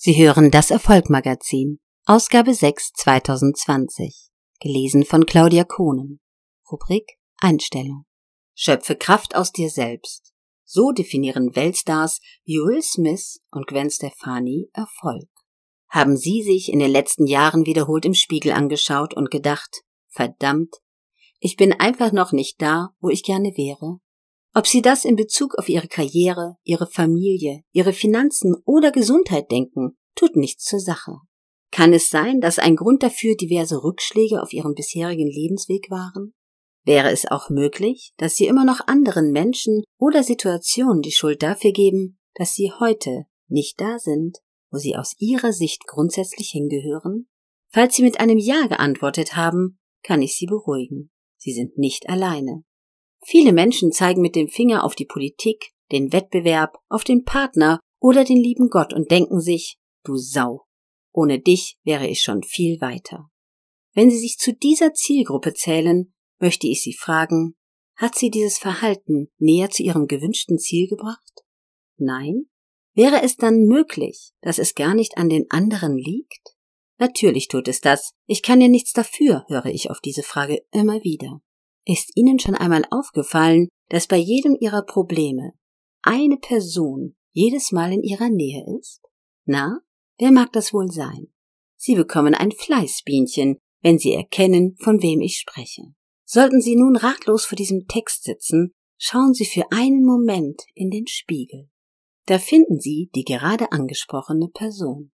Sie hören das Erfolgmagazin, Ausgabe 6 2020, gelesen von Claudia Kohnen. Rubrik Einstellung. Schöpfe Kraft aus dir selbst. So definieren Weltstars wie Will Smith und Gwen Stefani Erfolg. Haben Sie sich in den letzten Jahren wiederholt im Spiegel angeschaut und gedacht, verdammt, ich bin einfach noch nicht da, wo ich gerne wäre? Ob Sie das in Bezug auf Ihre Karriere, Ihre Familie, Ihre Finanzen oder Gesundheit denken, tut nichts zur Sache. Kann es sein, dass ein Grund dafür diverse Rückschläge auf Ihrem bisherigen Lebensweg waren? Wäre es auch möglich, dass Sie immer noch anderen Menschen oder Situationen die Schuld dafür geben, dass Sie heute nicht da sind, wo Sie aus Ihrer Sicht grundsätzlich hingehören? Falls Sie mit einem Ja geantwortet haben, kann ich Sie beruhigen. Sie sind nicht alleine. Viele Menschen zeigen mit dem Finger auf die Politik, den Wettbewerb, auf den Partner oder den lieben Gott und denken sich, du Sau, ohne dich wäre ich schon viel weiter. Wenn Sie sich zu dieser Zielgruppe zählen, möchte ich Sie fragen, hat Sie dieses Verhalten näher zu Ihrem gewünschten Ziel gebracht? Nein? Wäre es dann möglich, dass es gar nicht an den anderen liegt? Natürlich tut es das. Ich kann ja nichts dafür, höre ich auf diese Frage immer wieder. Ist Ihnen schon einmal aufgefallen, dass bei jedem Ihrer Probleme eine Person jedes Mal in Ihrer Nähe ist? Na, wer mag das wohl sein? Sie bekommen ein Fleißbienchen, wenn Sie erkennen, von wem ich spreche. Sollten Sie nun ratlos vor diesem Text sitzen, schauen Sie für einen Moment in den Spiegel. Da finden Sie die gerade angesprochene Person.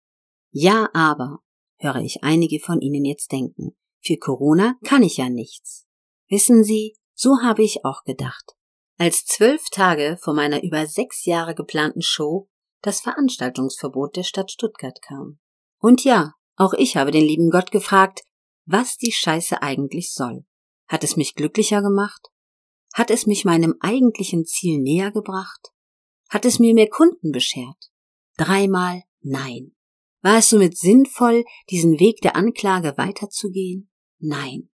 Ja, aber, höre ich einige von Ihnen jetzt denken, für Corona kann ich ja nichts. Wissen Sie, so habe ich auch gedacht. Als zwölf Tage vor meiner über sechs Jahre geplanten Show das Veranstaltungsverbot der Stadt Stuttgart kam. Und ja, auch ich habe den lieben Gott gefragt, was die Scheiße eigentlich soll. Hat es mich glücklicher gemacht? Hat es mich meinem eigentlichen Ziel näher gebracht? Hat es mir mehr Kunden beschert? Dreimal nein. War es somit sinnvoll, diesen Weg der Anklage weiterzugehen? Nein.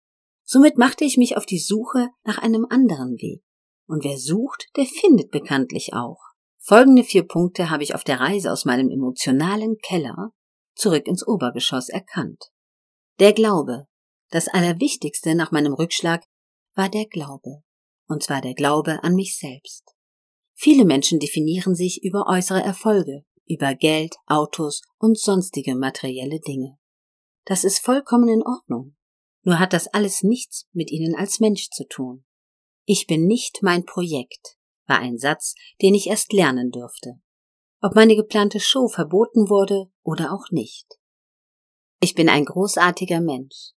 Somit machte ich mich auf die Suche nach einem anderen Weg. Und wer sucht, der findet bekanntlich auch. Folgende vier Punkte habe ich auf der Reise aus meinem emotionalen Keller zurück ins Obergeschoss erkannt. Der Glaube. Das Allerwichtigste nach meinem Rückschlag war der Glaube. Und zwar der Glaube an mich selbst. Viele Menschen definieren sich über äußere Erfolge, über Geld, Autos und sonstige materielle Dinge. Das ist vollkommen in Ordnung. Nur hat das alles nichts mit ihnen als Mensch zu tun. Ich bin nicht mein Projekt, war ein Satz, den ich erst lernen dürfte. Ob meine geplante Show verboten wurde oder auch nicht. Ich bin ein großartiger Mensch.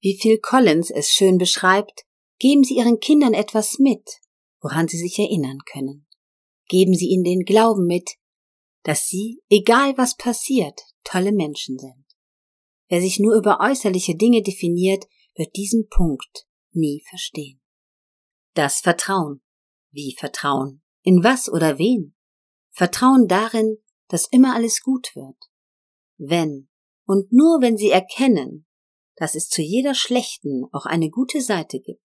Wie Phil Collins es schön beschreibt, geben Sie Ihren Kindern etwas mit, woran sie sich erinnern können. Geben Sie ihnen den Glauben mit, dass sie, egal was passiert, tolle Menschen sind. Wer sich nur über äußerliche Dinge definiert, wird diesen Punkt nie verstehen. Das Vertrauen. Wie Vertrauen? In was oder wen? Vertrauen darin, dass immer alles gut wird. Wenn und nur wenn Sie erkennen, dass es zu jeder schlechten auch eine gute Seite gibt,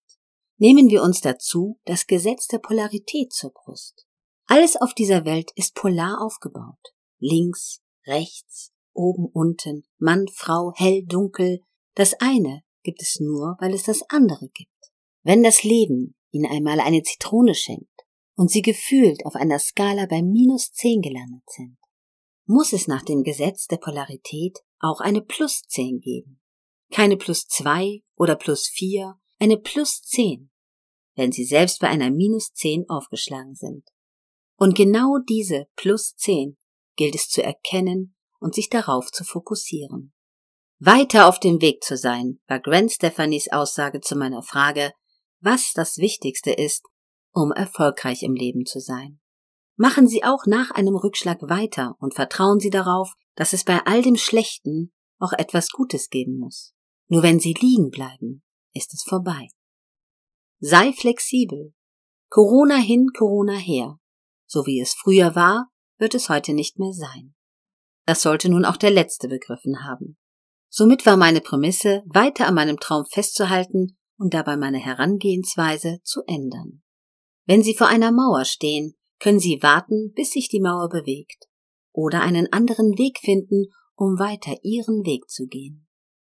nehmen wir uns dazu das Gesetz der Polarität zur Brust. Alles auf dieser Welt ist polar aufgebaut. Links, rechts, oben, unten, Mann, Frau, hell, dunkel. Das eine gibt es nur, weil es das andere gibt. Wenn das Leben Ihnen einmal eine Zitrone schenkt und Sie gefühlt auf einer Skala bei minus zehn gelandet sind, muss es nach dem Gesetz der Polarität auch eine plus zehn geben. Keine plus zwei oder plus vier, eine plus zehn, wenn Sie selbst bei einer minus zehn aufgeschlagen sind. Und genau diese plus zehn gilt es zu erkennen und sich darauf zu fokussieren. Weiter auf dem Weg zu sein, war Gwen Stephanies Aussage zu meiner Frage, was das Wichtigste ist, um erfolgreich im Leben zu sein. Machen Sie auch nach einem Rückschlag weiter und vertrauen Sie darauf, dass es bei all dem Schlechten auch etwas Gutes geben muss. Nur wenn Sie liegen bleiben, ist es vorbei. Sei flexibel. Corona hin, Corona her. So wie es früher war, wird es heute nicht mehr sein. Das sollte nun auch der Letzte begriffen haben. Somit war meine Prämisse, weiter an meinem Traum festzuhalten und dabei meine Herangehensweise zu ändern. Wenn Sie vor einer Mauer stehen, können Sie warten, bis sich die Mauer bewegt. oder einen anderen Weg finden, um weiter ihren Weg zu gehen.